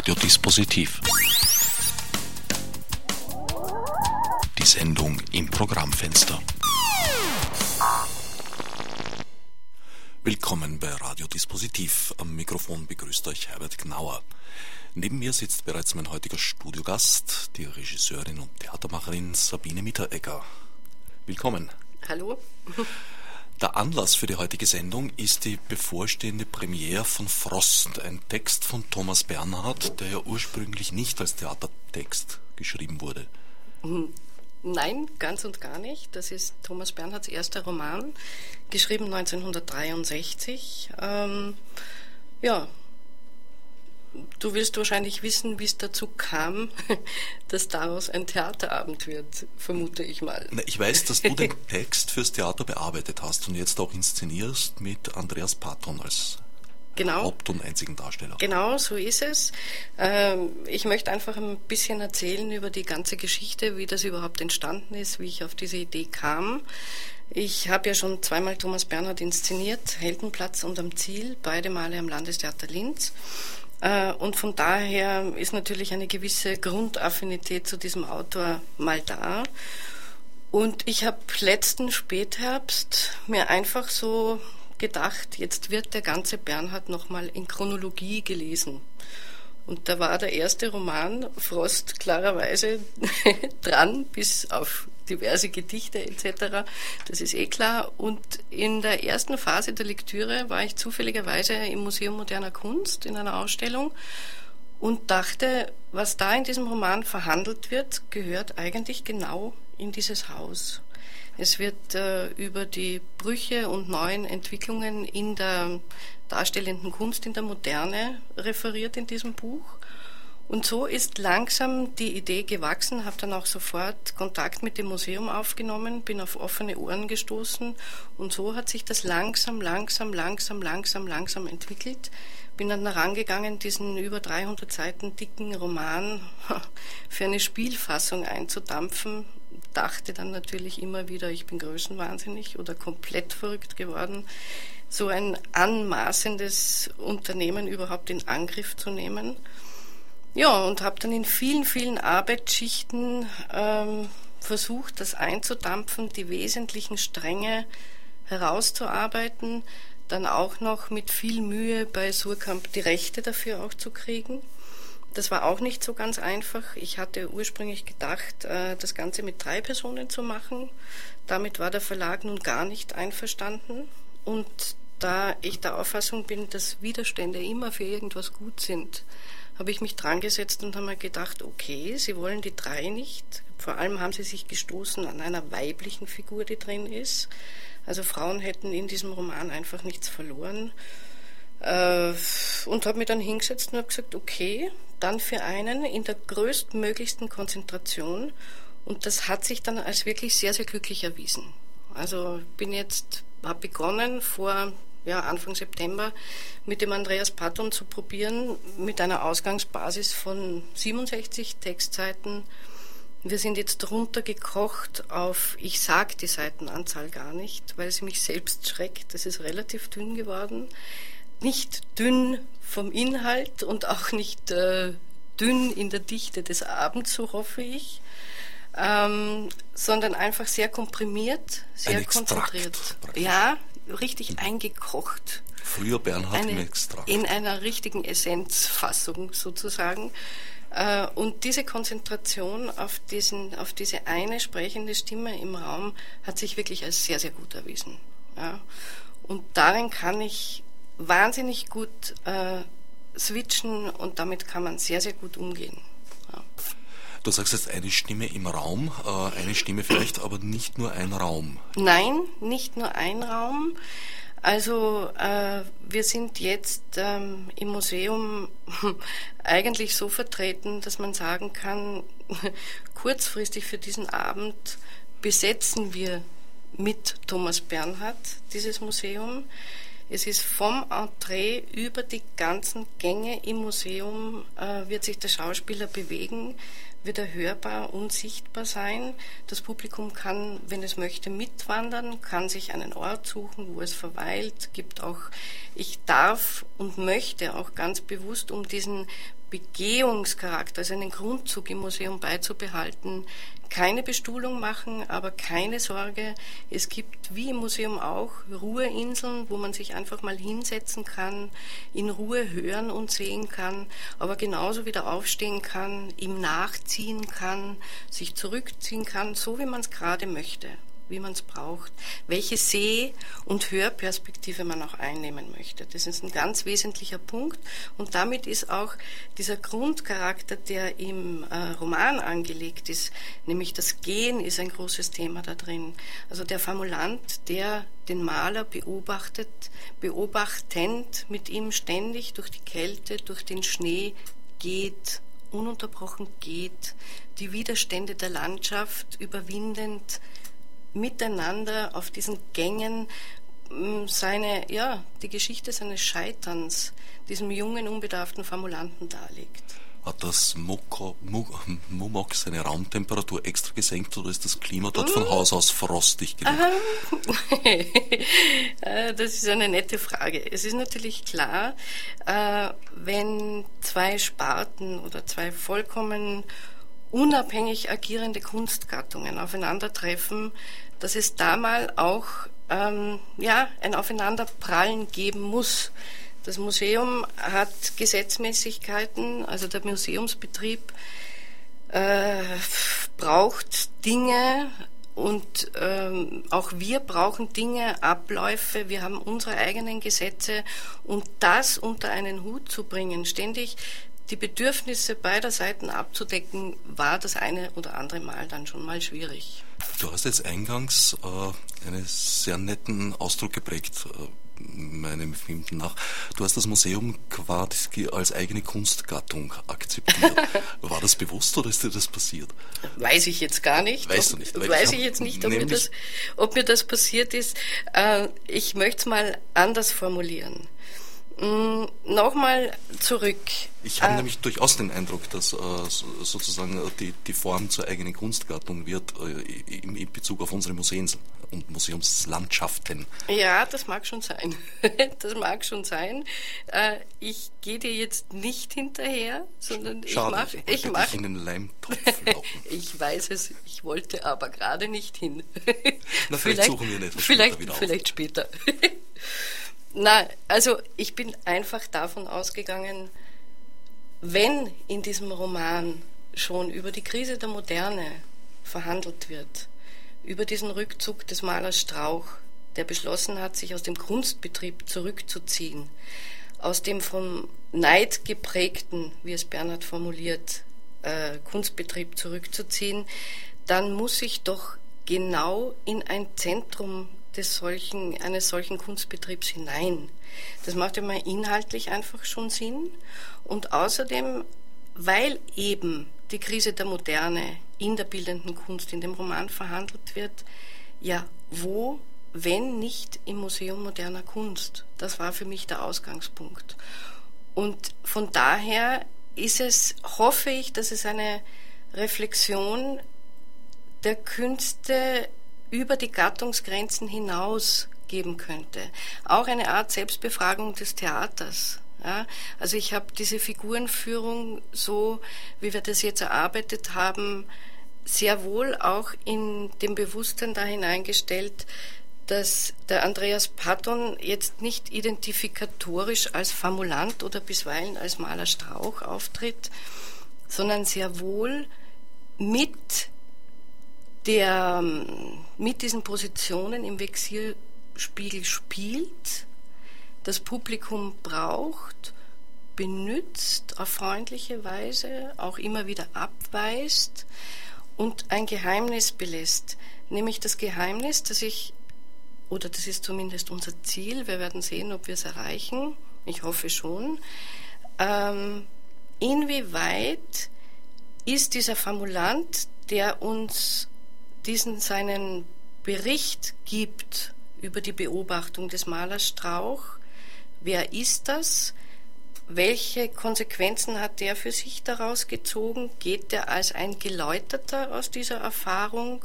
Radiodispositiv. Die Sendung im Programmfenster. Willkommen bei Radiodispositiv. Am Mikrofon begrüßt euch Herbert Gnauer. Neben mir sitzt bereits mein heutiger Studiogast, die Regisseurin und Theatermacherin Sabine Mitteregger. Willkommen. Hallo. Der Anlass für die heutige Sendung ist die bevorstehende Premiere von Frost, ein Text von Thomas Bernhard, der ja ursprünglich nicht als Theatertext geschrieben wurde. Hm, nein, ganz und gar nicht. Das ist Thomas Bernhards erster Roman, geschrieben 1963. Ähm, ja, Du willst wahrscheinlich wissen, wie es dazu kam, dass daraus ein Theaterabend wird, vermute ich mal. Na, ich weiß, dass du den Text fürs Theater bearbeitet hast und jetzt auch inszenierst mit Andreas Patton als genau. Haupt- und einzigen Darsteller. Genau, so ist es. Ähm, ich möchte einfach ein bisschen erzählen über die ganze Geschichte, wie das überhaupt entstanden ist, wie ich auf diese Idee kam. Ich habe ja schon zweimal Thomas Bernhard inszeniert, Heldenplatz und am Ziel, beide Male am Landestheater Linz. Äh, und von daher ist natürlich eine gewisse Grundaffinität zu diesem Autor mal da. Und ich habe letzten Spätherbst mir einfach so gedacht, jetzt wird der ganze Bernhard nochmal in Chronologie gelesen. Und da war der erste Roman Frost klarerweise dran, bis auf diverse Gedichte etc. Das ist eh klar. Und in der ersten Phase der Lektüre war ich zufälligerweise im Museum moderner Kunst in einer Ausstellung und dachte, was da in diesem Roman verhandelt wird, gehört eigentlich genau in dieses Haus. Es wird äh, über die Brüche und neuen Entwicklungen in der darstellenden Kunst in der Moderne referiert in diesem Buch. Und so ist langsam die Idee gewachsen, habe dann auch sofort Kontakt mit dem Museum aufgenommen, bin auf offene Ohren gestoßen und so hat sich das langsam, langsam, langsam, langsam, langsam entwickelt. Bin dann herangegangen, diesen über 300 Seiten dicken Roman für eine Spielfassung einzudampfen. Dachte dann natürlich immer wieder, ich bin größenwahnsinnig oder komplett verrückt geworden, so ein anmaßendes Unternehmen überhaupt in Angriff zu nehmen. Ja, und habe dann in vielen, vielen Arbeitsschichten ähm, versucht, das einzudampfen, die wesentlichen Stränge herauszuarbeiten, dann auch noch mit viel Mühe bei Surkamp die Rechte dafür auch zu kriegen. Das war auch nicht so ganz einfach. Ich hatte ursprünglich gedacht, äh, das Ganze mit drei Personen zu machen. Damit war der Verlag nun gar nicht einverstanden. Und da ich der Auffassung bin, dass Widerstände immer für irgendwas gut sind, habe ich mich dran gesetzt und habe mir gedacht, okay, Sie wollen die drei nicht. Vor allem haben Sie sich gestoßen an einer weiblichen Figur, die drin ist. Also Frauen hätten in diesem Roman einfach nichts verloren. Äh, und habe mich dann hingesetzt und habe gesagt, okay, dann für einen in der größtmöglichsten Konzentration. Und das hat sich dann als wirklich sehr, sehr glücklich erwiesen. Also bin jetzt, habe begonnen vor ja, Anfang September mit dem Andreas Patton zu probieren, mit einer Ausgangsbasis von 67 Textseiten. Wir sind jetzt runtergekocht auf, ich sage die Seitenanzahl gar nicht, weil sie mich selbst schreckt. Das ist relativ dünn geworden. Nicht dünn vom Inhalt und auch nicht äh, dünn in der Dichte des Abends, so hoffe ich. Ähm, sondern einfach sehr komprimiert, sehr konzentriert. Ja, richtig eingekocht. Früher Bernhard eine, Extrakt. In einer richtigen Essenzfassung sozusagen. Äh, und diese Konzentration auf, diesen, auf diese eine sprechende Stimme im Raum hat sich wirklich als sehr, sehr gut erwiesen. Ja. Und darin kann ich wahnsinnig gut äh, switchen und damit kann man sehr, sehr gut umgehen. Ja. Du sagst jetzt eine Stimme im Raum, äh, eine Stimme vielleicht, aber nicht nur ein Raum. Nein, nicht nur ein Raum. Also äh, wir sind jetzt ähm, im Museum eigentlich so vertreten, dass man sagen kann, kurzfristig für diesen Abend besetzen wir mit Thomas Bernhard dieses Museum. Es ist vom Entree über die ganzen Gänge im Museum äh, wird sich der Schauspieler bewegen wird er hörbar und sichtbar sein. Das Publikum kann, wenn es möchte, mitwandern, kann sich einen Ort suchen, wo es verweilt, gibt auch, ich darf und möchte auch ganz bewusst, um diesen Begehungscharakter, also einen Grundzug im Museum beizubehalten, keine Bestuhlung machen, aber keine Sorge, es gibt wie im Museum auch Ruheinseln, wo man sich einfach mal hinsetzen kann, in Ruhe hören und sehen kann, aber genauso wieder aufstehen kann, ihm nachziehen kann, sich zurückziehen kann, so wie man es gerade möchte wie man es braucht, welche Seh- und Hörperspektive man auch einnehmen möchte. Das ist ein ganz wesentlicher Punkt und damit ist auch dieser Grundcharakter, der im äh, Roman angelegt ist, nämlich das Gehen ist ein großes Thema da drin. Also der Formulant, der den Maler beobachtet, beobachtend mit ihm ständig durch die Kälte, durch den Schnee geht ununterbrochen geht, die Widerstände der Landschaft überwindend, miteinander auf diesen Gängen mm, seine, ja, die Geschichte seines Scheiterns diesem jungen, unbedarften Formulanten darlegt. Hat das Mumok seine Raumtemperatur extra gesenkt oder ist das Klima dort von mm. Haus aus frostig genug? Äh, das ist eine nette Frage. Es ist natürlich klar, äh, wenn zwei Sparten oder zwei vollkommen unabhängig agierende Kunstgattungen aufeinandertreffen, dass es da mal auch ähm, ja, ein Aufeinanderprallen geben muss. Das Museum hat Gesetzmäßigkeiten, also der Museumsbetrieb äh, braucht Dinge und ähm, auch wir brauchen Dinge, Abläufe, wir haben unsere eigenen Gesetze und das unter einen Hut zu bringen, ständig die Bedürfnisse beider Seiten abzudecken, war das eine oder andere Mal dann schon mal schwierig. Du hast jetzt eingangs äh, einen sehr netten Ausdruck geprägt, äh, meinem Empfinden nach. Du hast das Museum quasi als eigene Kunstgattung akzeptiert. War das bewusst oder ist dir das passiert? Weiß ich jetzt gar nicht. Weißt du nicht? Weiß ich jetzt nicht, ob mir, das, ob mir das passiert ist. Äh, ich möchte es mal anders formulieren. Mm, Nochmal zurück. Ich habe äh, nämlich durchaus den Eindruck, dass äh, sozusagen äh, die, die Form zur eigenen Kunstgattung wird äh, in, in, Bezug auf unsere Museen und Museumslandschaften. Ja, das mag schon sein. das mag schon sein. Äh, ich gehe dir jetzt nicht hinterher, sondern Schade, ich mache. Ich den Leimtopf ich weiß es, ich wollte aber gerade nicht hin. Na, vielleicht, vielleicht suchen wir ihn etwas vielleicht, später wieder Vielleicht später. Na, also ich bin einfach davon ausgegangen, wenn in diesem Roman schon über die Krise der Moderne verhandelt wird, über diesen Rückzug des Malers Strauch, der beschlossen hat, sich aus dem Kunstbetrieb zurückzuziehen, aus dem vom Neid geprägten, wie es Bernhard formuliert, äh, Kunstbetrieb zurückzuziehen, dann muss ich doch genau in ein Zentrum des solchen, eines solchen Kunstbetriebs hinein. Das macht immer inhaltlich einfach schon Sinn. Und außerdem, weil eben die Krise der Moderne in der bildenden Kunst, in dem Roman verhandelt wird, ja, wo, wenn nicht im Museum moderner Kunst? Das war für mich der Ausgangspunkt. Und von daher ist es, hoffe ich, dass es eine Reflexion der Künste über die Gattungsgrenzen hinaus geben könnte. Auch eine Art Selbstbefragung des Theaters. Ja, also ich habe diese Figurenführung so, wie wir das jetzt erarbeitet haben, sehr wohl auch in dem Bewusstsein da hineingestellt, dass der Andreas Patton jetzt nicht identifikatorisch als Formulant oder bisweilen als Maler Strauch auftritt, sondern sehr wohl mit der ähm, mit diesen Positionen im Vexierspiegel spielt, das Publikum braucht, benützt auf freundliche Weise, auch immer wieder abweist und ein Geheimnis belässt, nämlich das Geheimnis, dass ich, oder das ist zumindest unser Ziel, wir werden sehen, ob wir es erreichen, ich hoffe schon, ähm, inwieweit ist dieser Formulant, der uns diesen seinen Bericht gibt über die Beobachtung des Malers Strauch. Wer ist das? welche Konsequenzen hat der für sich daraus gezogen? Geht er als ein Geläuterter aus dieser Erfahrung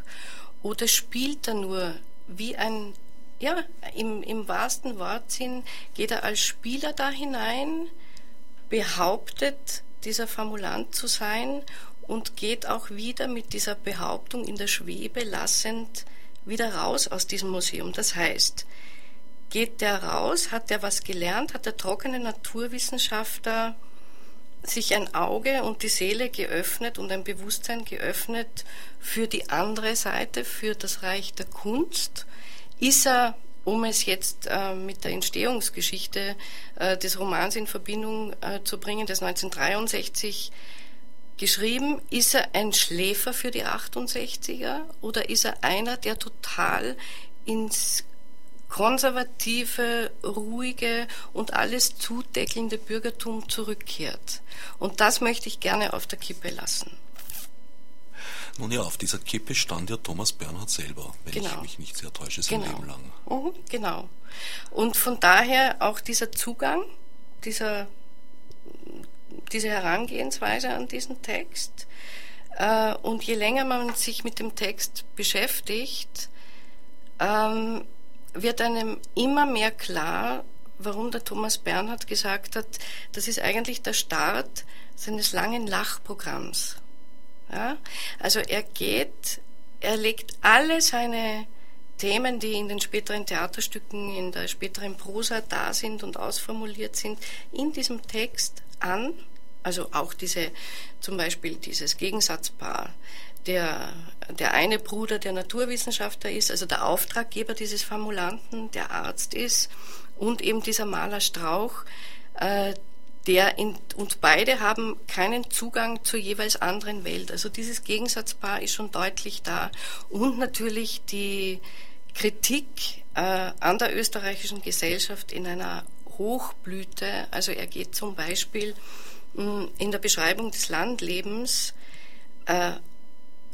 oder spielt er nur wie ein, ja, im, im wahrsten Wortsinn, geht er als Spieler da hinein, behauptet, dieser Formulant zu sein und geht auch wieder mit dieser Behauptung in der Schwebe lassend wieder raus aus diesem Museum. Das heißt, geht der raus, hat der was gelernt, hat der trockene Naturwissenschaftler sich ein Auge und die Seele geöffnet und ein Bewusstsein geöffnet für die andere Seite, für das Reich der Kunst? Ist er, um es jetzt äh, mit der Entstehungsgeschichte äh, des Romans in Verbindung äh, zu bringen, des 1963 geschrieben, ist er ein Schläfer für die 68er oder ist er einer, der total ins konservative, ruhige und alles zudeckelnde Bürgertum zurückkehrt. Und das möchte ich gerne auf der Kippe lassen. Nun ja, auf dieser Kippe stand ja Thomas Bernhard selber, wenn genau. ich mich nicht sehr täusche, sein genau. Leben lang. Mhm, genau. Und von daher auch dieser Zugang, dieser, diese Herangehensweise an diesen Text. Äh, und je länger man sich mit dem Text beschäftigt, ähm, wird einem immer mehr klar, warum der Thomas Bernhard gesagt hat, das ist eigentlich der Start seines langen Lachprogramms. Ja? Also er geht, er legt alle seine Themen, die in den späteren Theaterstücken, in der späteren Prosa da sind und ausformuliert sind, in diesem Text an. Also auch diese, zum Beispiel dieses Gegensatzpaar, der, der eine Bruder der Naturwissenschaftler ist, also der Auftraggeber dieses Formulanten, der Arzt ist, und eben dieser Maler Strauch, äh, der in, und beide haben keinen Zugang zur jeweils anderen Welt. Also dieses Gegensatzpaar ist schon deutlich da. Und natürlich die Kritik äh, an der österreichischen Gesellschaft in einer Hochblüte. Also er geht zum Beispiel mh, mm, in der Beschreibung des Landlebens äh,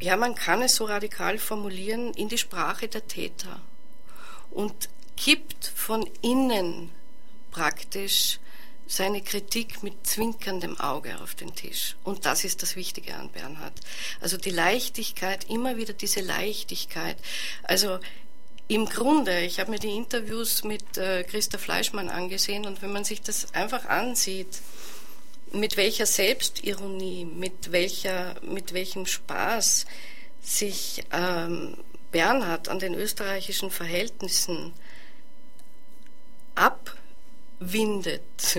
ja, man kann es so radikal formulieren, in die Sprache der Täter und kippt von innen praktisch seine Kritik mit zwinkerndem Auge auf den Tisch. Und das ist das Wichtige an Bernhard. Also die Leichtigkeit, immer wieder diese Leichtigkeit. Also im Grunde, ich habe mir die Interviews mit äh, Christa Fleischmann angesehen und wenn man sich das einfach ansieht, mit welcher Selbstironie, mit welcher, mit welchem Spaß sich ähm, Bernhard an den österreichischen Verhältnissen abwindet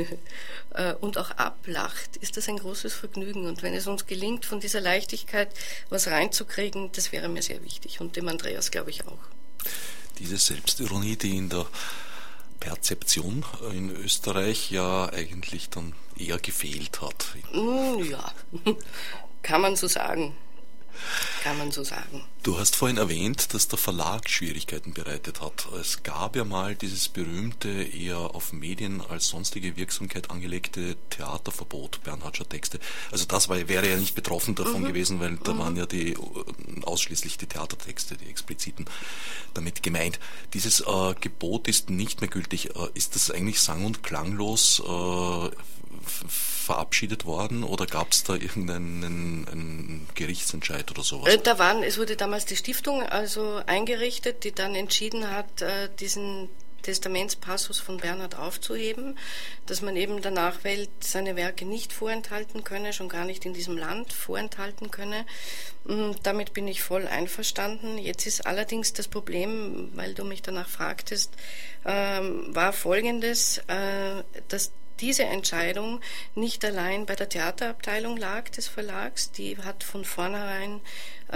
äh, und auch ablacht, ist das ein großes Vergnügen. Und wenn es uns gelingt, von dieser Leichtigkeit was reinzukriegen, das wäre mir sehr wichtig und dem Andreas glaube ich auch. Diese Selbstironie, die in der Perzeption in Österreich ja eigentlich dann eher gefehlt hat. Mm, ja, kann man so sagen kann man so sagen. Du hast vorhin erwähnt, dass der Verlag Schwierigkeiten bereitet hat. Es gab ja mal dieses berühmte, eher auf Medien als sonstige Wirksamkeit angelegte Theaterverbot Bernhardscher Texte. Also das war, wäre ja nicht betroffen davon mhm. gewesen, weil da mhm. waren ja die ausschließlich die Theatertexte, die expliziten damit gemeint. Dieses äh, Gebot ist nicht mehr gültig. Äh, ist das eigentlich sang- und klanglos äh, verabschiedet worden oder gab es da irgendeinen Gerichtsentscheid oder sowas? Äh, da waren, es wurde damals die Stiftung also eingerichtet, die dann entschieden hat, äh, diesen Testamentspassus von Bernhard aufzuheben, dass man eben der Nachwelt seine Werke nicht vorenthalten könne, schon gar nicht in diesem Land vorenthalten könne. Und damit bin ich voll einverstanden. Jetzt ist allerdings das Problem, weil du mich danach fragtest, ähm, war folgendes, äh, dass diese Entscheidung nicht allein bei der Theaterabteilung lag des Verlags, die hat von vornherein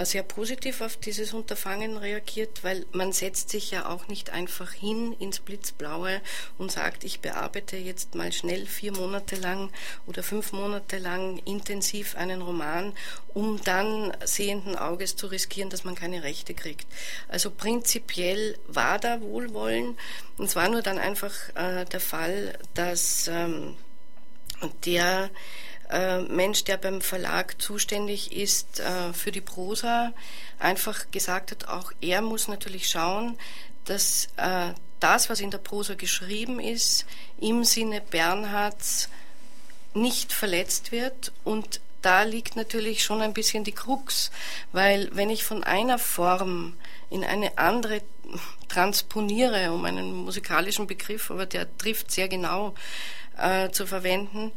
sehr positiv auf dieses Unterfangen reagiert, weil man setzt sich ja auch nicht einfach hin ins Blitzblaue und sagt, ich bearbeite jetzt mal schnell vier Monate lang oder fünf Monate lang intensiv einen Roman, um dann sehenden Auges zu riskieren, dass man keine Rechte kriegt. Also prinzipiell war da Wohlwollen. Es war nur dann einfach äh, der Fall, dass ähm, der äh, Mensch, der beim Verlag zuständig ist äh, für die Prosa, einfach gesagt hat, auch er muss natürlich schauen, dass äh, das, was in der Prosa geschrieben ist, im Sinne Bernhards nicht verletzt wird. Und da liegt natürlich schon ein bisschen die Krux, weil wenn ich von einer Form in eine andere transponiere, um einen musikalischen Begriff, aber der trifft sehr genau äh, zu verwenden,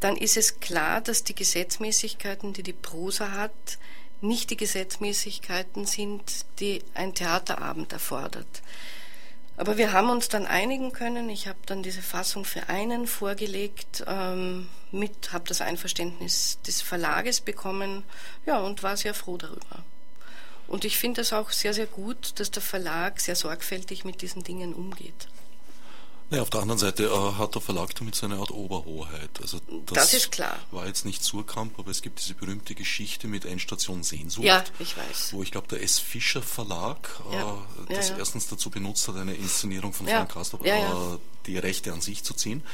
dann ist es klar, dass die Gesetzmäßigkeiten, die die Prosa hat, nicht die Gesetzmäßigkeiten sind, die ein Theaterabend erfordert. Aber wir haben uns dann einigen können. Ich habe dann diese Fassung für einen vorgelegt, ähm, mit, habe das Einverständnis des Verlages bekommen, ja, und war sehr froh darüber. Und ich finde es auch sehr, sehr gut, dass der Verlag sehr sorgfältig mit diesen Dingen umgeht. Naja, auf der anderen Seite äh, hat der Verlag damit seine Art Oberhoheit. Also das, das, ist klar. War jetzt nicht Surkamp, aber es gibt diese berühmte Geschichte mit Endstation Sehnsucht. Ja, ich weiß. Wo ich glaube, der S. Fischer Verlag ja. äh, das ja, ja. erstens dazu benutzt hat, eine Inszenierung von Frank Castor, äh, die Rechte an sich zu ziehen.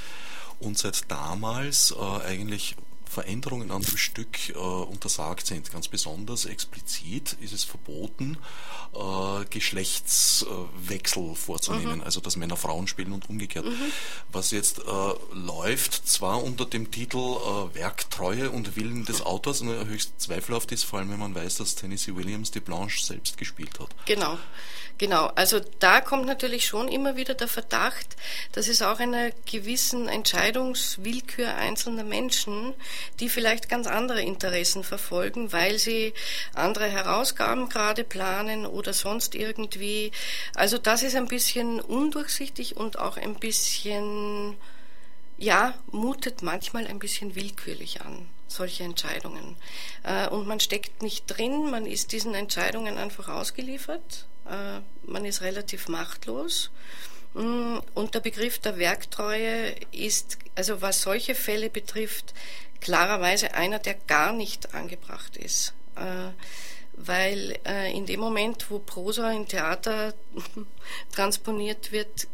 Und seit damals äh, eigentlich Veränderungen an dem Stück äh, untersagt sind. Ganz besonders explizit ist es verboten, äh, Geschlechtswechsel vorzunehmen, mhm. also dass Männer Frauen spielen und umgekehrt. Mhm. Was jetzt äh, läuft, zwar unter dem Titel äh, Werktreue und Willen des Autors, höchst zweifelhaft ist, vor allem wenn man weiß, dass Tennessee Williams die Blanche selbst gespielt hat. Genau. Genau, also da kommt natürlich schon immer wieder der Verdacht, dass es auch einer gewissen Entscheidungswillkür einzelner Menschen, die vielleicht ganz andere Interessen verfolgen, weil sie andere Herausgaben gerade planen oder sonst irgendwie. Also das ist ein bisschen undurchsichtig und auch ein bisschen, ja, mutet manchmal ein bisschen willkürlich an solche Entscheidungen. Äh, und man steckt nicht drin, man ist diesen Entscheidungen einfach ausgeliefert äh, man ist relativ machtlos. Mm, und der Begriff der Werktreue ist, also was solche Fälle betrifft, klarerweise einer, der gar nicht angebracht ist. Äh, weil äh, in dem Moment, wo Prosa in Theater transponiert wird,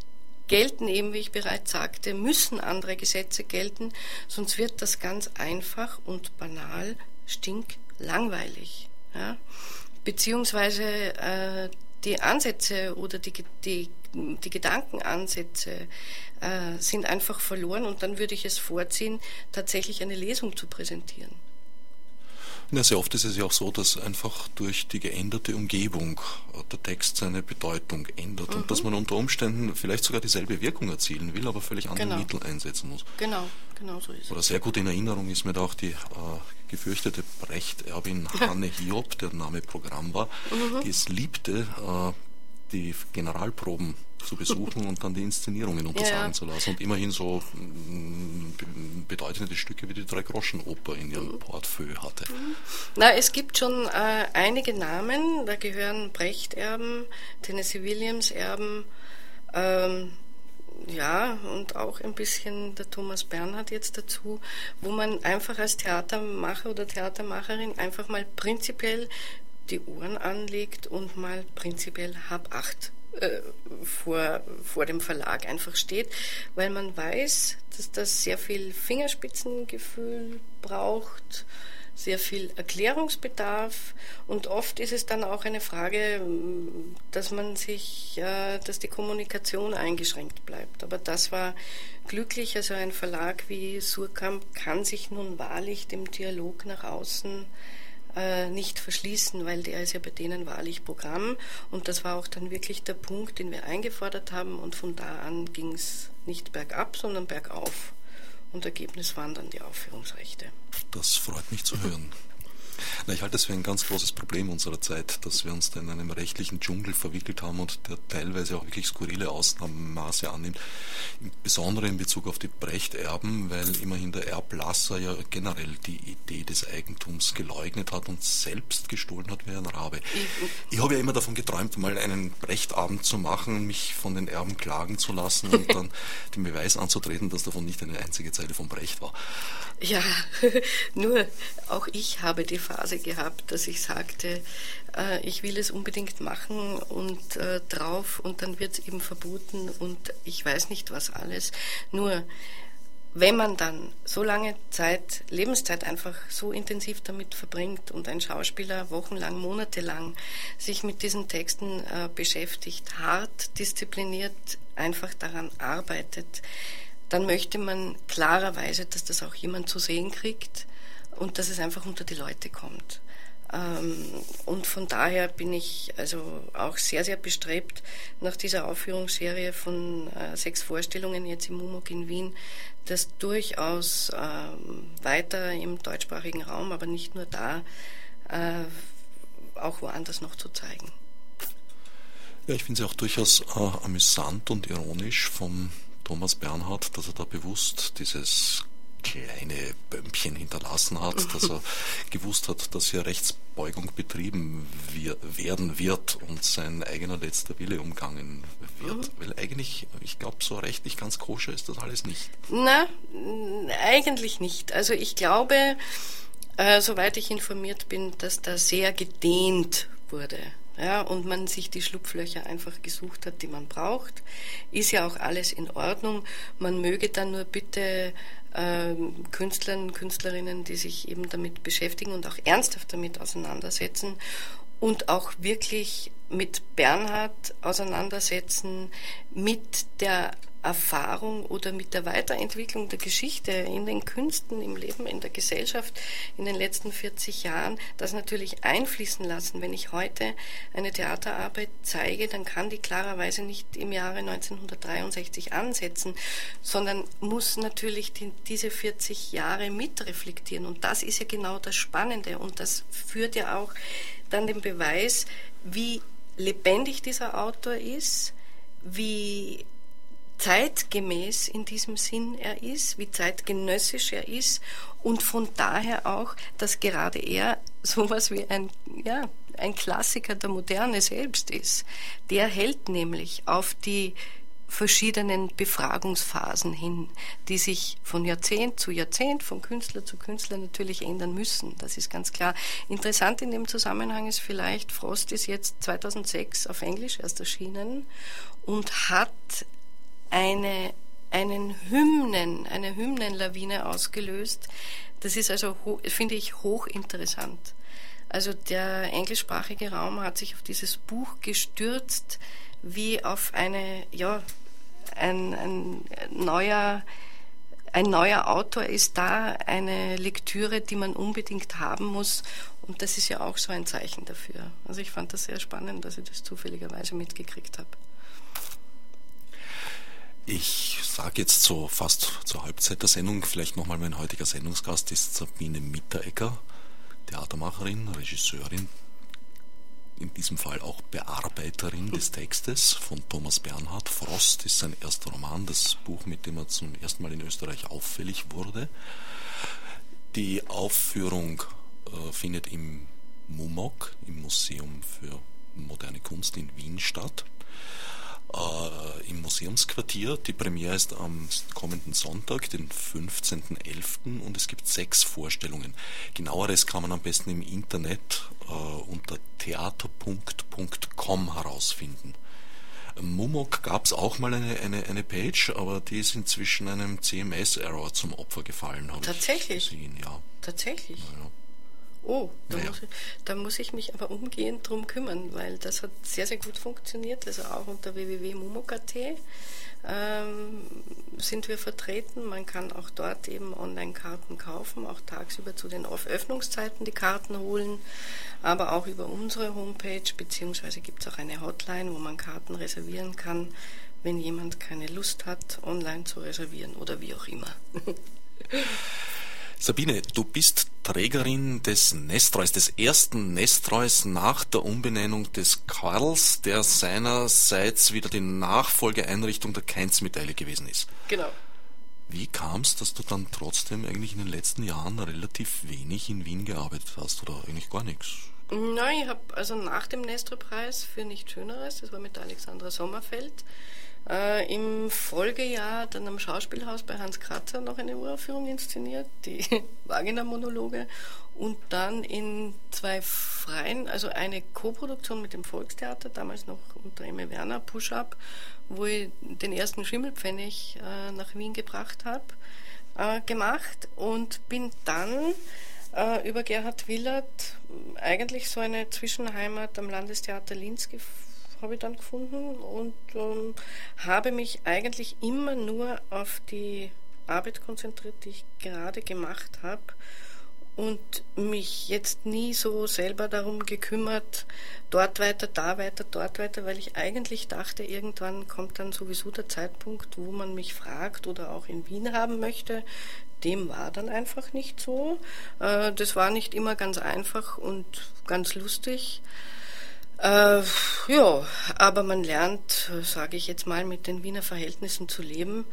gelten eben, wie ich bereits sagte, müssen andere Gesetze gelten, sonst wird das ganz einfach und banal stinklangweilig. Ja? Beziehungsweise äh, die Ansätze oder die, die, die Gedankenansätze äh, sind einfach verloren und dann würde ich es vorziehen, tatsächlich eine Lesung zu präsentieren. Ja, sehr oft ist es ja auch so, dass einfach durch die geänderte Umgebung der Text seine Bedeutung ändert mhm. und dass man unter Umständen vielleicht sogar dieselbe Wirkung erzielen will, aber völlig andere genau. Mittel einsetzen muss. Genau, genau so ist es. Oder sehr gut in Erinnerung ist mir da auch die äh, gefürchtete Brecht-Erbin Hanne Hiob, der Name Programm war, mhm. die es liebte, äh, die Generalproben zu besuchen und dann die Inszenierungen untersagen ja. zu lassen und immerhin so mm, bedeutende Stücke wie die Drei-Groschen-Oper in ihrem mhm. Portfolio hatte. Na, es gibt schon äh, einige Namen, da gehören Brecht-Erben, Tennessee Williams-Erben, ähm, ja, und auch ein bisschen der Thomas Bernhard jetzt dazu, wo man einfach als Theatermacher oder Theatermacherin einfach mal prinzipiell die Ohren anlegt und mal prinzipiell hab acht äh, vor, vor dem Verlag einfach steht, weil man weiß, dass das sehr viel Fingerspitzengefühl braucht, sehr viel Erklärungsbedarf und oft ist es dann auch eine Frage, dass man sich, äh, dass die Kommunikation eingeschränkt bleibt. Aber das war glücklich, also ein Verlag wie Surkamp kann sich nun wahrlich dem Dialog nach außen äh, nicht verschließen, weil der ist ja bei denen wahrlich Programm. Und das war auch dann wirklich der Punkt, den wir eingefordert haben. Und von da an ging es nicht bergab, sondern bergauf. Und Ergebnis waren dann die Aufführungsrechte. Das freut mich zu hören. Na, ich halte es für ein ganz großes Problem unserer Zeit, dass wir uns da in einem rechtlichen Dschungel verwickelt haben und der teilweise auch wirklich skurrile Ausnahmemaße annimmt. Insbesondere in Bezug auf die Brechterben, weil immerhin der Erblasser ja generell die Idee des Eigentums geleugnet hat und selbst gestohlen hat wie ein Rabe. Ich habe ja immer davon geträumt, mal einen Brechtabend zu machen, mich von den Erben klagen zu lassen und dann den Beweis anzutreten, dass davon nicht eine einzige Zeile von Brecht war. Ja, nur auch ich habe die Phase gehabt, dass ich sagte, äh, ich will es unbedingt machen und äh, drauf und dann wird es eben verboten und ich weiß nicht was alles. Nur wenn man dann so lange Zeit, Lebenszeit einfach so intensiv damit verbringt und ein Schauspieler wochenlang, monatelang sich mit diesen Texten äh, beschäftigt, hart, diszipliniert einfach daran arbeitet, dann möchte man klarerweise, dass das auch jemand zu sehen kriegt und dass es einfach unter die Leute kommt. Ähm, und von daher bin ich also auch sehr, sehr bestrebt, nach dieser Aufführungsserie von äh, sechs Vorstellungen jetzt im Mumok in Wien, das durchaus ähm, weiter im deutschsprachigen Raum, aber nicht nur da, äh, auch woanders noch zu zeigen. Ja, ich finde es auch durchaus äh, amüsant und ironisch vom Thomas Bernhard, dass er da bewusst dieses kleine Bömpchen hinterlassen hat, dass er gewusst hat, dass hier Rechtsbeugung betrieben werden wird und sein eigener letzter Wille umgangen wird. Mhm. Weil eigentlich, ich glaube, so rechtlich ganz koscher ist das alles nicht. Na, eigentlich nicht. Also ich glaube, äh, soweit ich informiert bin, dass da sehr gedehnt wurde ja, und man sich die Schlupflöcher einfach gesucht hat, die man braucht, ist ja auch alles in Ordnung. Man möge dann nur bitte ähm, Künstlern, Künstlerinnen, die sich eben damit beschäftigen und auch ernsthaft damit auseinandersetzen und auch wirklich mit Bernhard auseinandersetzen, mit der Erfahrung oder mit der Weiterentwicklung der Geschichte in den Künsten, im Leben, in der Gesellschaft in den letzten 40 Jahren, das natürlich einfließen lassen. Wenn ich heute eine Theaterarbeit zeige, dann kann die klarerweise nicht im Jahre 1963 ansetzen, sondern muss natürlich die, diese 40 Jahre mitreflektieren. Und das ist ja genau das Spannende. Und das führt ja auch dann den Beweis, wie lebendig dieser Autor ist, wie zeitgemäß in diesem Sinn er ist, wie zeitgenössisch er ist und von daher auch, dass gerade er sowas wie ein, ja, ein Klassiker der Moderne selbst ist. Der hält nämlich auf die verschiedenen Befragungsphasen hin, die sich von Jahrzehnt zu Jahrzehnt, von Künstler zu Künstler natürlich ändern müssen. Das ist ganz klar. Interessant in dem Zusammenhang ist vielleicht, Frost ist jetzt 2006 auf Englisch erst erschienen und hat eine, einen Hymnen, eine Hymnenlawine ausgelöst. Das ist also, finde ich, hochinteressant. Also der englischsprachige Raum hat sich auf dieses Buch gestürzt, wie auf eine, ja, ein, ein neuer, ein neuer Autor ist da, eine Lektüre, die man unbedingt haben muss. Und das ist ja auch so ein Zeichen dafür. Also ich fand das sehr spannend, dass ich das zufälligerweise mitgekriegt habe. Ich sage jetzt so fast zur Halbzeit der Sendung vielleicht nochmal, mein heutiger Sendungsgast ist Sabine Mitteregger, Theatermacherin, Regisseurin, in diesem Fall auch Bearbeiterin des Textes von Thomas Bernhard. Frost ist sein erster Roman, das Buch, mit dem er zum ersten Mal in Österreich auffällig wurde. Die Aufführung äh, findet im MUMOC, im Museum für moderne Kunst in Wien statt äh, im Museumsquartier. Die Premiere ist am kommenden Sonntag, den 15.11. und es gibt sechs Vorstellungen. Genaueres kann man am besten im Internet äh, unter theater.com herausfinden. Mumok gab es auch mal eine, eine, eine Page, aber die ist inzwischen einem CMS-Error zum Opfer gefallen. Tatsächlich? Gesehen, ja. Tatsächlich? Ja. Oh, da, naja. muss ich, da muss ich mich aber umgehend drum kümmern, weil das hat sehr, sehr gut funktioniert. Also auch unter www.mumok.at ähm, sind wir vertreten. Man kann auch dort eben Online-Karten kaufen, auch tagsüber zu den Öffnungszeiten die Karten holen, aber auch über unsere Homepage, beziehungsweise gibt es auch eine Hotline, wo man Karten reservieren kann, wenn jemand keine Lust hat, online zu reservieren oder wie auch immer. Sabine, du bist Trägerin des Nestreus, des ersten Nestreus nach der Umbenennung des Karls, der seinerseits wieder die Nachfolgeeinrichtung der Keinz-Medaille gewesen ist. Genau. Wie kam es, dass du dann trotzdem eigentlich in den letzten Jahren relativ wenig in Wien gearbeitet hast oder eigentlich gar nichts? Nein, ich habe also nach dem Nestor-Preis für nichts Schöneres, das war mit der Alexandra Sommerfeld, äh, Im Folgejahr dann am Schauspielhaus bei Hans Kratzer noch eine Uraufführung inszeniert, die Vagina-Monologe. Und dann in zwei freien, also eine Co-Produktion mit dem Volkstheater, damals noch unter Emme Werner, Push-Up, wo ich den ersten Schimmelpfennig äh, nach Wien gebracht habe, äh, gemacht und bin dann äh, über Gerhard Willert eigentlich so eine Zwischenheimat am Landestheater Linz gefunden habe ich dann gefunden und ähm, habe mich eigentlich immer nur auf die Arbeit konzentriert, die ich gerade gemacht habe und mich jetzt nie so selber darum gekümmert, dort weiter, da weiter, dort weiter, weil ich eigentlich dachte, irgendwann kommt dann sowieso der Zeitpunkt, wo man mich fragt oder auch in Wien haben möchte. Dem war dann einfach nicht so. Äh, das war nicht immer ganz einfach und ganz lustig. Äh, ja, aber man lernt, sage ich jetzt mal, mit den Wiener Verhältnissen zu leben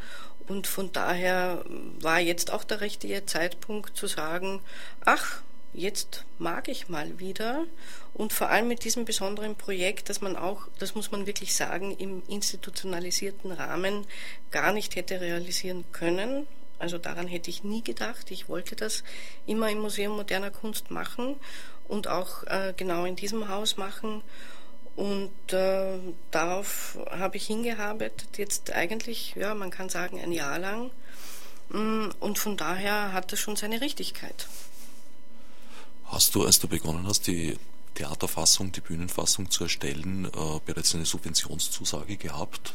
und von daher war jetzt auch der richtige Zeitpunkt zu sagen, ach, jetzt mag ich mal wieder. Und vor allem mit diesem besonderen Projekt, das man auch, das muss man wirklich sagen, im institutionalisierten Rahmen gar nicht hätte realisieren können. Also daran hätte ich nie gedacht. Ich wollte das immer im Museum moderner Kunst machen und auch äh, genau in diesem Haus machen. Und äh, darauf habe ich hingearbeitet, jetzt eigentlich, ja, man kann sagen, ein Jahr lang. Mm, und von daher hat das schon seine Richtigkeit. Hast du, als du begonnen hast, die Theaterfassung, die Bühnenfassung zu erstellen, äh, bereits eine Subventionszusage gehabt?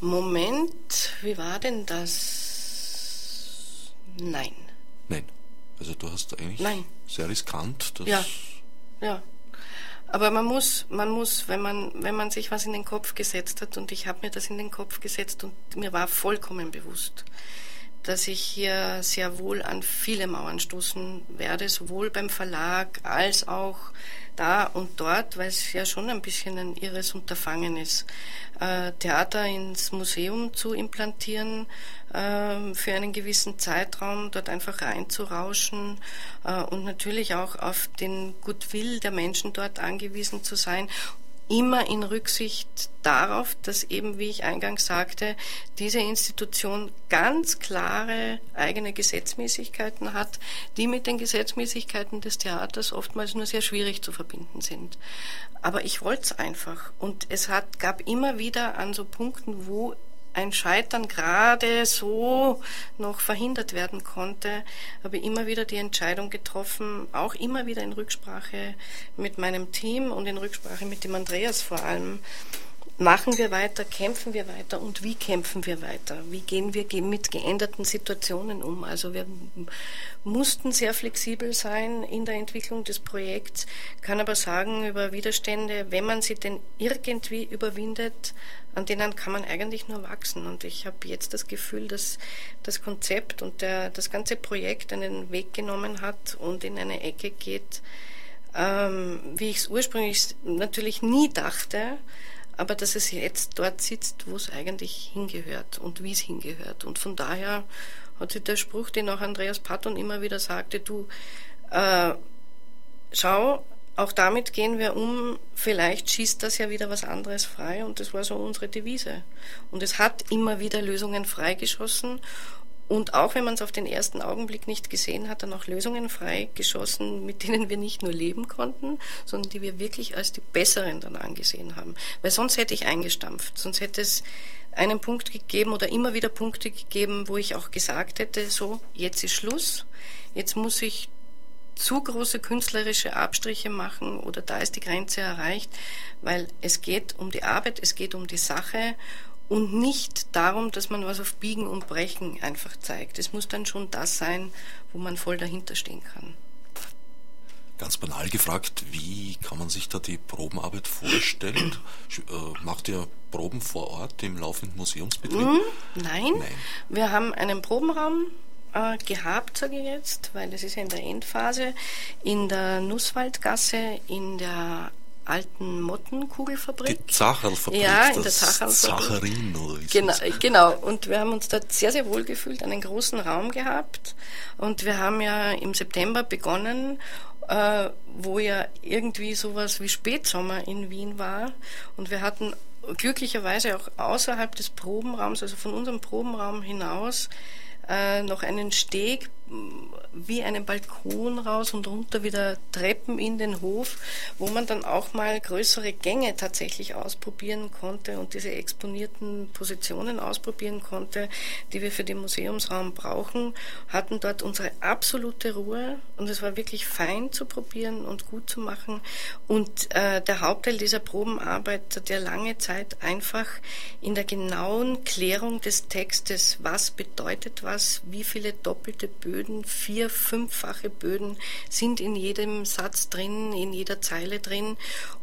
Moment, wie war denn das? Nein. Nein. Also du hast eigentlich Nein. sehr riskant das. Ja, ja. Aber man muss, man muss, wenn man, wenn man sich was in den Kopf gesetzt hat, und ich habe mir das in den Kopf gesetzt und mir war vollkommen bewusst, dass ich hier sehr wohl an viele Mauern stoßen werde, sowohl beim Verlag als auch da und dort, weil es ja schon ein bisschen ein irres Unterfangen ist, äh, Theater ins Museum zu implantieren, für einen gewissen Zeitraum dort einfach reinzurauschen äh, und natürlich auch auf den Goodwill der Menschen dort angewiesen zu sein immer in Rücksicht darauf, dass eben, wie ich eingangs sagte, diese Institution ganz klare eigene Gesetzmäßigkeiten hat, die mit den Gesetzmäßigkeiten des Theaters oftmals nur sehr schwierig zu verbinden sind. Aber ich wollte es einfach. Und es hat, gab immer wieder an so Punkten, wo ein Scheitern gerade so noch verhindert werden konnte, habe ich immer wieder die Entscheidung getroffen, auch immer wieder in Rücksprache mit meinem Team und in Rücksprache mit dem Andreas vor allem, machen wir weiter, kämpfen wir weiter und wie kämpfen wir weiter? Wie gehen wir mit geänderten Situationen um? Also wir mussten sehr flexibel sein in der Entwicklung des Projekts, kann aber sagen, über Widerstände, wenn man sie denn irgendwie überwindet, an denen kann man eigentlich nur wachsen. Und ich habe jetzt das Gefühl, dass das Konzept und der, das ganze Projekt einen Weg genommen hat und in eine Ecke geht, ähm, wie ich es ursprünglich natürlich nie dachte, aber dass es jetzt dort sitzt, wo es eigentlich hingehört und wie es hingehört. Und von daher hat sich der Spruch, den auch Andreas Patton immer wieder sagte, du, äh, schau, auch damit gehen wir um, vielleicht schießt das ja wieder was anderes frei und das war so unsere Devise. Und es hat immer wieder Lösungen freigeschossen und auch wenn man es auf den ersten Augenblick nicht gesehen hat, dann auch Lösungen freigeschossen, mit denen wir nicht nur leben konnten, sondern die wir wirklich als die besseren dann angesehen haben. Weil sonst hätte ich eingestampft, sonst hätte es einen Punkt gegeben oder immer wieder Punkte gegeben, wo ich auch gesagt hätte, so, jetzt ist Schluss, jetzt muss ich zu große künstlerische Abstriche machen oder da ist die Grenze erreicht, weil es geht um die Arbeit, es geht um die Sache und nicht darum, dass man was auf Biegen und Brechen einfach zeigt. Es muss dann schon das sein, wo man voll dahinter stehen kann. Ganz banal gefragt, wie kann man sich da die Probenarbeit vorstellen? Äh, macht ihr Proben vor Ort im laufenden Museumsbetrieb? Mm, nein. nein. Wir haben einen Probenraum äh, gehabt, sage ich jetzt, weil es ist ja in der Endphase, in der Nusswaldgasse, in der alten Mottenkugelfabrik. Die Zacherlfabrik. Ja, in der Zacherlfabrik. Genau, genau. Und wir haben uns dort sehr, sehr wohl gefühlt, einen großen Raum gehabt. Und wir haben ja im September begonnen, äh, wo ja irgendwie sowas wie Spätsommer in Wien war. Und wir hatten glücklicherweise auch außerhalb des Probenraums, also von unserem Probenraum hinaus, äh, noch einen Steg wie einen Balkon raus und runter wieder Treppen in den Hof, wo man dann auch mal größere Gänge tatsächlich ausprobieren konnte und diese exponierten Positionen ausprobieren konnte, die wir für den Museumsraum brauchen, hatten dort unsere absolute Ruhe und es war wirklich fein zu probieren und gut zu machen. Und äh, der Hauptteil dieser Probenarbeit ja lange Zeit einfach in der genauen Klärung des Textes, was bedeutet was, wie viele doppelte Böden, vier, fünffache Böden sind in jedem Satz drin, in jeder Zeile drin.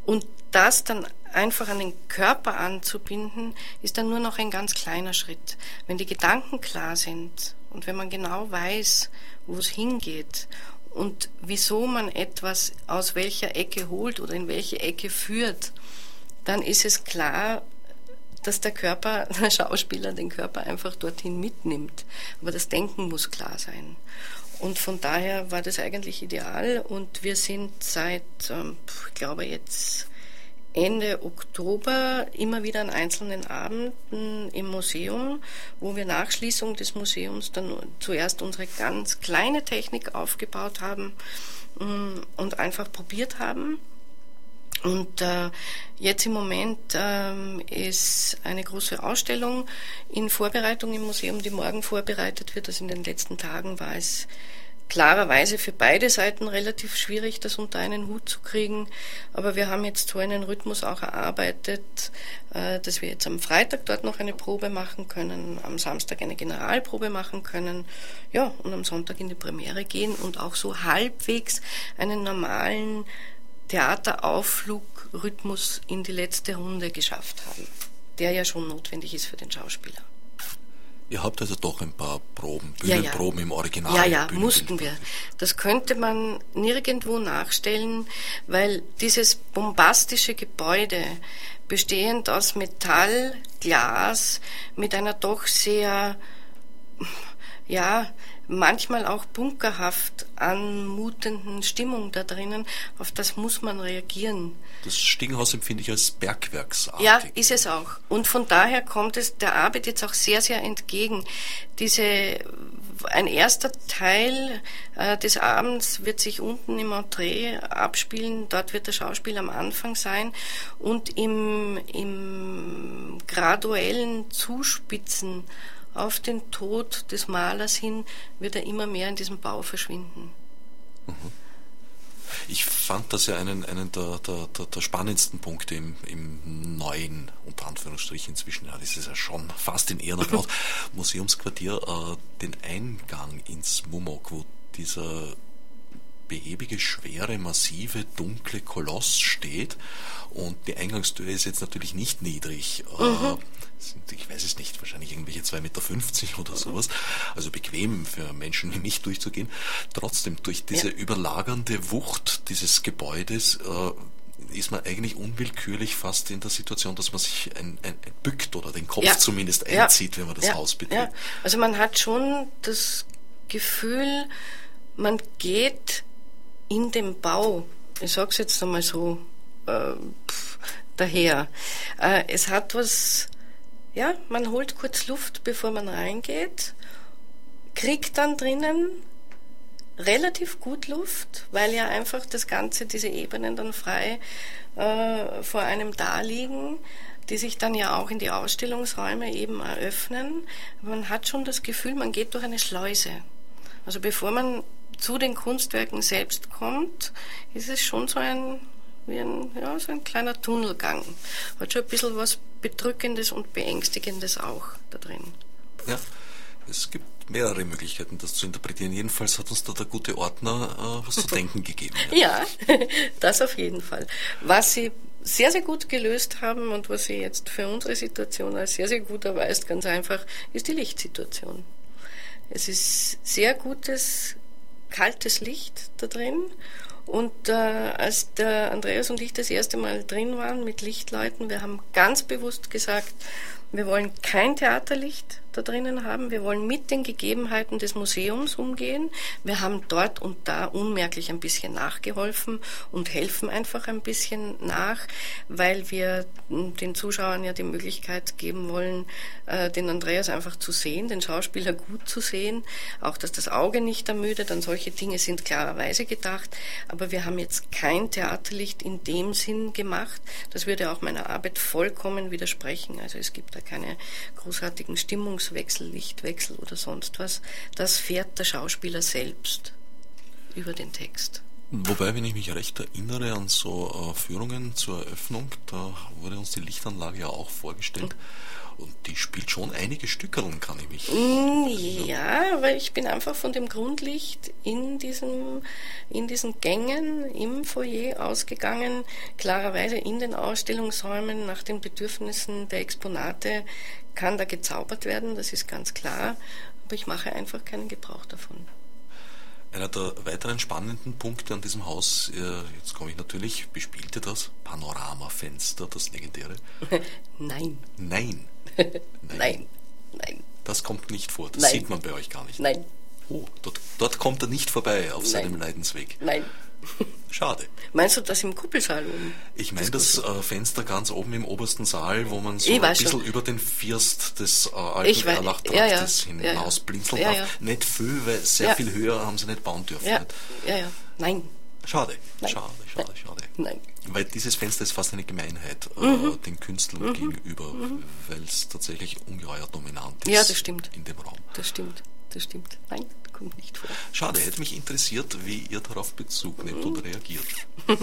Und das dann einfach an den Körper anzubinden, ist dann nur noch ein ganz kleiner Schritt. Wenn die Gedanken klar sind und wenn man genau weiß, wo es hingeht und wieso man etwas aus welcher Ecke holt oder in welche Ecke führt, dann ist es klar, dass der Körper, der Schauspieler den Körper einfach dorthin mitnimmt. Aber das Denken muss klar sein. Und von daher war das eigentlich ideal und wir sind seit, ähm, ich glaube jetzt Ende Oktober immer wieder an einzelnen Abenden im Museum, wo wir nach Schließung des Museums dann zuerst unsere ganz kleine Technik aufgebaut haben mm, und einfach probiert haben. Und äh, jetzt im Moment ähm, ist eine große Ausstellung in Vorbereitung im Museum, die morgen vorbereitet wird. Also in den letzten Tagen war es klarerweise für beide Seiten relativ schwierig, das unter einen Hut zu kriegen. Aber wir haben jetzt so einen Rhythmus auch erarbeitet, äh, dass wir jetzt am Freitag dort noch eine Probe machen können, am Samstag eine Generalprobe machen können, ja, und am Sonntag in die Premiere gehen und auch so halbwegs einen normalen Theaterauflugrhythmus in die letzte Runde geschafft haben, der ja schon notwendig ist für den Schauspieler. Ihr habt also doch ein paar Proben, Bühnenproben ja, ja. im Original. Ja, ja, mussten wir. Das könnte man nirgendwo nachstellen, weil dieses bombastische Gebäude, bestehend aus Metall, Glas, mit einer doch sehr, ja, manchmal auch bunkerhaft anmutenden Stimmung da drinnen, auf das muss man reagieren. Das Stiegenhaus empfinde ich als bergwerksartig. Ja, ist es auch. Und von daher kommt es der Arbeit jetzt auch sehr, sehr entgegen. Diese, ein erster Teil äh, des Abends wird sich unten im Entree abspielen. Dort wird der Schauspiel am Anfang sein. Und im, im graduellen Zuspitzen auf den Tod des Malers hin wird er immer mehr in diesem Bau verschwinden. Mhm. Ich fand das ja einen, einen der, der, der, der spannendsten Punkte im, im neuen, unter Anführungsstrichen inzwischen, ja, das ist ja schon fast in Ehrenabraut, Museumsquartier, äh, den Eingang ins Mumok, wo dieser behäbige, schwere, massive, dunkle Koloss steht und die Eingangstür ist jetzt natürlich nicht niedrig. Äh, mhm sind, ich weiß es nicht, wahrscheinlich irgendwelche 2,50 Meter oder sowas, also bequem für Menschen wie mich durchzugehen. Trotzdem, durch diese ja. überlagernde Wucht dieses Gebäudes äh, ist man eigentlich unwillkürlich fast in der Situation, dass man sich ein, ein, ein bückt oder den Kopf ja. zumindest einzieht, ja. wenn man das Haus betritt. Also man hat schon das Gefühl, man geht in den Bau, ich sag's jetzt einmal so, äh, pff, daher. Äh, es hat was ja, man holt kurz Luft, bevor man reingeht, kriegt dann drinnen relativ gut Luft, weil ja einfach das Ganze, diese Ebenen dann frei äh, vor einem da liegen, die sich dann ja auch in die Ausstellungsräume eben eröffnen. Man hat schon das Gefühl, man geht durch eine Schleuse. Also bevor man zu den Kunstwerken selbst kommt, ist es schon so ein wie ein, ja, so ein kleiner Tunnelgang. Hat schon ein bisschen was Bedrückendes und Beängstigendes auch da drin. Ja, es gibt mehrere Möglichkeiten, das zu interpretieren. Jedenfalls hat uns da der gute Ordner äh, was zu denken gegeben. Ja. ja, das auf jeden Fall. Was Sie sehr, sehr gut gelöst haben und was Sie jetzt für unsere Situation als sehr, sehr gut erweist, ganz einfach, ist die Lichtsituation. Es ist sehr gutes, kaltes Licht da drin. Und äh, als der Andreas und ich das erste Mal drin waren mit Lichtleuten, wir haben ganz bewusst gesagt, wir wollen kein Theaterlicht, da drinnen haben. Wir wollen mit den Gegebenheiten des Museums umgehen. Wir haben dort und da unmerklich ein bisschen nachgeholfen und helfen einfach ein bisschen nach, weil wir den Zuschauern ja die Möglichkeit geben wollen, äh, den Andreas einfach zu sehen, den Schauspieler gut zu sehen, auch dass das Auge nicht ermüdet. An solche Dinge sind klarerweise gedacht. Aber wir haben jetzt kein Theaterlicht in dem Sinn gemacht. Das würde auch meiner Arbeit vollkommen widersprechen. Also es gibt da keine großartigen Stimmungswechsel, Lichtwechsel oder sonst was. Das fährt der Schauspieler selbst über den Text. Wobei, wenn ich mich recht erinnere an so äh, Führungen zur Eröffnung, da wurde uns die Lichtanlage ja auch vorgestellt. Und die spielt schon einige Stückerln, kann ich mich. Mm, ja, weil ich bin einfach von dem Grundlicht in, diesem, in diesen Gängen im Foyer ausgegangen, klarerweise in den Ausstellungsräumen nach den Bedürfnissen der Exponate kann da gezaubert werden, das ist ganz klar, aber ich mache einfach keinen Gebrauch davon. Einer der weiteren spannenden Punkte an diesem Haus, äh, jetzt komme ich natürlich, bespielte das Panoramafenster, das legendäre? Nein. Nein. Nein. Nein. Nein. Das kommt nicht vor, das Nein. sieht man bei euch gar nicht. Nein. Oh, dort, dort kommt er nicht vorbei auf Nein. seinem Leidensweg. Nein. Schade. Meinst du das im Kuppelsaal oben? Ich meine das, das äh, Fenster ganz oben im obersten Saal, wo man so ein bisschen schon. über den First des äh, alten Erlachtraktes ja, ja. hinaus ja, blinzeln darf. Ja, nicht viel, weil sehr viel höher haben sie nicht bauen dürfen. Ja, ja, ja. Nein. Schade, Nein. schade, schade, Nein. schade. Nein. Weil dieses Fenster ist fast eine Gemeinheit äh, mhm. den Künstlern mhm. gegenüber, mhm. weil es tatsächlich ungeheuer dominant ist ja, das stimmt. in dem Raum. Das stimmt, das stimmt. Nein, kommt nicht vor. Schade, hätte mich interessiert, wie ihr darauf Bezug nehmt und reagiert.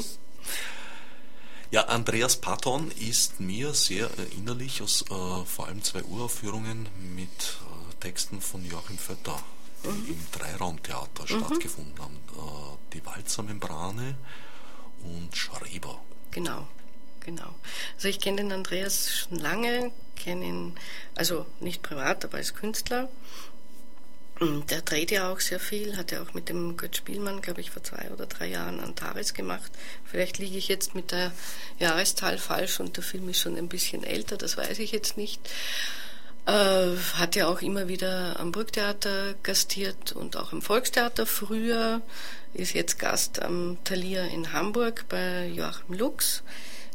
ja, Andreas Patton ist mir sehr erinnerlich aus äh, vor allem zwei Uraufführungen mit äh, Texten von Joachim Vötter, die Mhm. im Dreiraumtheater stattgefunden haben. Äh, die Walzermembrane und Schreber. Genau, genau. Also ich kenne den Andreas schon lange, kenne ihn, also nicht privat, aber als Künstler. Der dreht ja auch sehr viel, hat ja auch mit dem Götz Spielmann, glaube ich, vor zwei oder drei Jahren Antares gemacht. Vielleicht liege ich jetzt mit der Jahreszahl falsch und der Film ist schon ein bisschen älter, das weiß ich jetzt nicht. Äh, hat ja auch immer wieder am Burgtheater gastiert und auch am Volkstheater früher, ist jetzt Gast am Thalia in Hamburg bei Joachim Lux.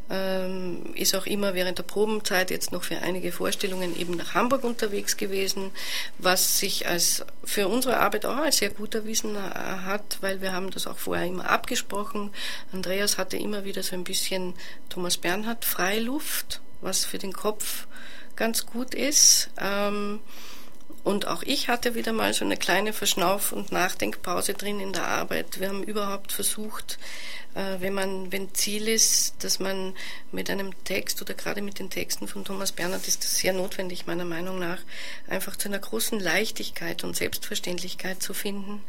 Ähm, ist auch immer während der Probenzeit jetzt noch für einige Vorstellungen eben nach Hamburg unterwegs gewesen, was sich als für unsere Arbeit auch als sehr gut erwiesen äh, hat, weil wir haben das auch vorher immer abgesprochen. Andreas hatte immer wieder so ein bisschen Thomas Bernhard Freiluft, was für den Kopf ganz gut ist. Ähm, und auch ich hatte wieder mal so eine kleine Verschnauf- und Nachdenkpause drin in der Arbeit. Wir haben überhaupt versucht, wenn man, wenn Ziel ist, dass man mit einem Text oder gerade mit den Texten von Thomas Bernhard ist das sehr notwendig, meiner Meinung nach, einfach zu einer großen Leichtigkeit und Selbstverständlichkeit zu finden,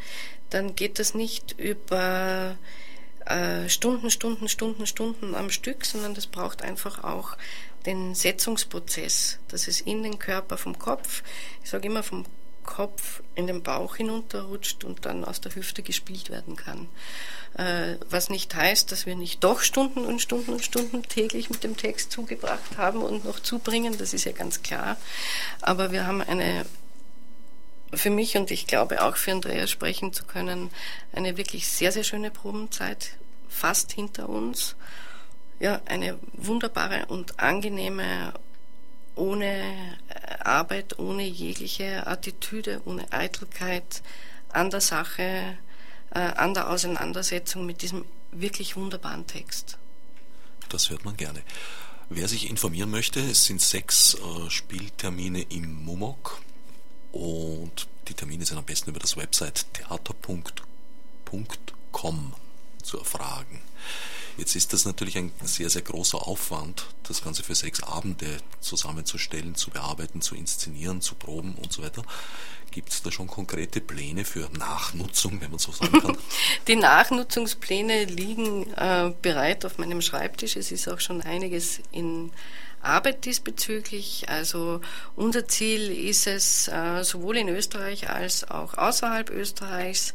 dann geht das nicht über äh, Stunden, Stunden, Stunden, Stunden am Stück, sondern das braucht einfach auch den Setzungsprozess, dass es in den Körper vom Kopf, ich sage immer vom Kopf in den Bauch hinunterrutscht und dann aus der Hüfte gespielt werden kann. Äh, was nicht heißt, dass wir nicht doch Stunden und Stunden und Stunden täglich mit dem Text zugebracht haben und noch zubringen, das ist ja ganz klar. Aber wir haben eine, für mich und ich glaube auch für Andreas sprechen zu können, eine wirklich sehr, sehr schöne Probenzeit fast hinter uns. Ja, eine wunderbare und angenehme ohne Arbeit, ohne jegliche Attitüde, ohne Eitelkeit an der Sache, äh, an der Auseinandersetzung mit diesem wirklich wunderbaren Text. Das hört man gerne. Wer sich informieren möchte, es sind sechs äh, Spieltermine im Mumok und die Termine sind am besten über das Website theater.com zu erfragen. Jetzt ist das natürlich ein sehr, sehr großer Aufwand, das Ganze für sechs Abende zusammenzustellen, zu bearbeiten, zu inszenieren, zu proben und so weiter. Gibt es da schon konkrete Pläne für Nachnutzung, wenn man so sagen kann? Die Nachnutzungspläne liegen äh, bereit auf meinem Schreibtisch. Es ist auch schon einiges in Arbeit diesbezüglich. Also unser Ziel ist es, äh, sowohl in Österreich als auch außerhalb Österreichs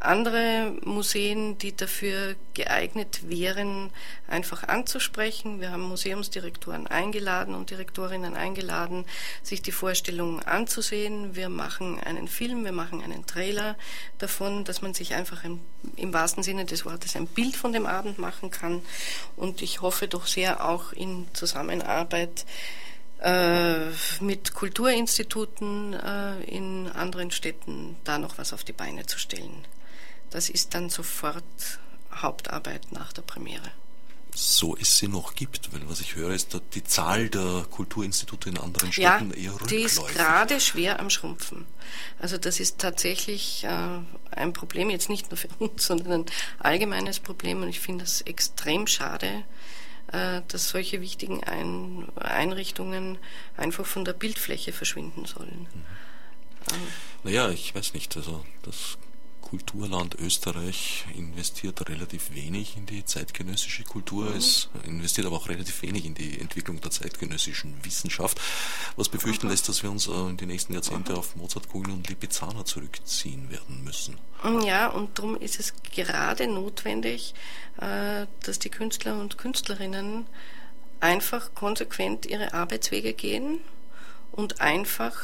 andere Museen, die dafür geeignet wären, einfach anzusprechen. Wir haben Museumsdirektoren eingeladen und Direktorinnen eingeladen, sich die Vorstellung anzusehen. Wir machen einen Film, wir machen einen Trailer davon, dass man sich einfach im, im wahrsten Sinne des Wortes ein Bild von dem Abend machen kann. Und ich hoffe doch sehr auch in Zusammenarbeit äh, mit Kulturinstituten äh, in anderen Städten da noch was auf die Beine zu stellen. Das ist dann sofort Hauptarbeit nach der Premiere. So es sie noch gibt, weil was ich höre, ist, dass die Zahl der Kulturinstitute in anderen Städten ja, eher rückläufig. Die ist gerade schwer am Schrumpfen. Also das ist tatsächlich äh, ein Problem, jetzt nicht nur für uns, sondern ein allgemeines Problem und ich finde es extrem schade, äh, dass solche wichtigen Ein Einrichtungen einfach von der Bildfläche verschwinden sollen. Mhm. Ähm. Naja, ich weiß nicht, also das Kulturland Österreich investiert relativ wenig in die zeitgenössische Kultur. Mhm. Es investiert aber auch relativ wenig in die Entwicklung der zeitgenössischen Wissenschaft, was befürchten mhm. lässt, dass wir uns äh, in den nächsten Jahrzehnten auf Mozart, Kugel und Lipizzaner zurückziehen werden müssen. Ja, und darum ist es gerade notwendig, äh, dass die Künstler und Künstlerinnen einfach konsequent ihre Arbeitswege gehen und einfach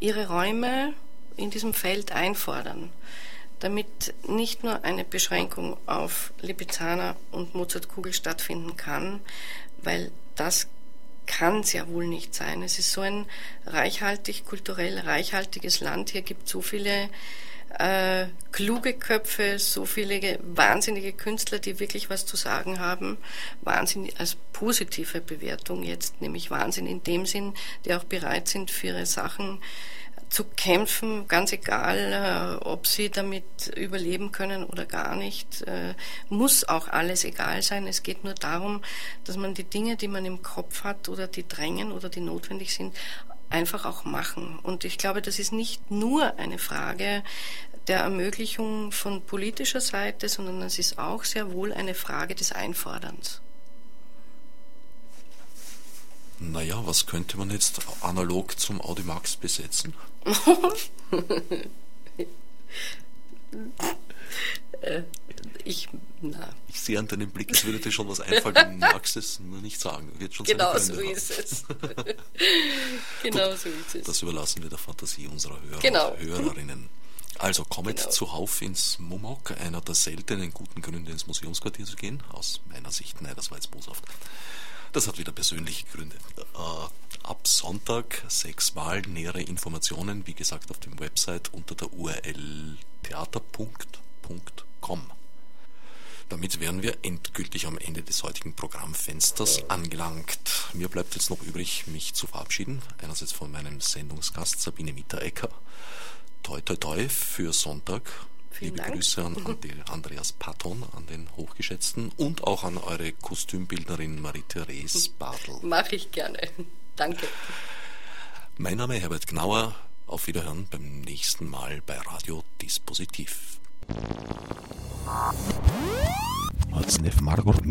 ihre Räume in diesem Feld einfordern damit nicht nur eine Beschränkung auf Lipizzaner und Mozartkugel stattfinden kann, weil das kann ja wohl nicht sein. Es ist so ein reichhaltig, kulturell reichhaltiges Land. Hier gibt es so viele äh, kluge Köpfe, so viele wahnsinnige Künstler, die wirklich was zu sagen haben. Wahnsinn als positive Bewertung jetzt, nämlich Wahnsinn in dem Sinn, die auch bereit sind, für ihre Sachen zu kämpfen, ganz egal, äh, ob sie damit überleben können oder gar nicht, äh, muss auch alles egal sein. Es geht nur darum, dass man die Dinge, die man im Kopf hat oder die drängen oder die notwendig sind, einfach auch machen. Und ich glaube, das ist nicht nur eine Frage der Ermöglichung von politischer Seite, sondern es ist auch sehr wohl eine Frage des Einforderns. Naja, was könnte man jetzt analog zum Audimax besetzen? Äh, ich, na. ich sehe an deinem Blick, es würde dir schon was einfallen, du magst es nur nicht sagen. Wird schon genau so haben. ist es. genau so ist es. Das überlassen wir der Fantasie unserer Hörer genau. und Hörerinnen. Also kommet genau. zuhauf ins Mumok, einer der seltenen guten Gründe ins Museumsquartier zu gehen. Aus meiner Sicht, nein, das war jetzt boshaft. Das hat wieder persönliche Gründe. Äh, ab Sonntag sechsmal nähere Informationen, wie gesagt, auf dem Website unter der URL theater.com. Damit wären wir endgültig am Ende des heutigen Programmfensters angelangt. Mir bleibt jetzt noch übrig, mich zu verabschieden. Einerseits von meinem Sendungsgast Sabine Mitterecker. Toi, toi, toi für Sonntag Vielen Liebe Dank. Grüße an, an Andreas Patton, an den Hochgeschätzten und auch an eure Kostümbildnerin Marie-Therese Bartel. Mache ich gerne. Danke. Mein Name ist Herbert Gnauer. Auf Wiederhören beim nächsten Mal bei Radio Dispositiv. Odsnev Margot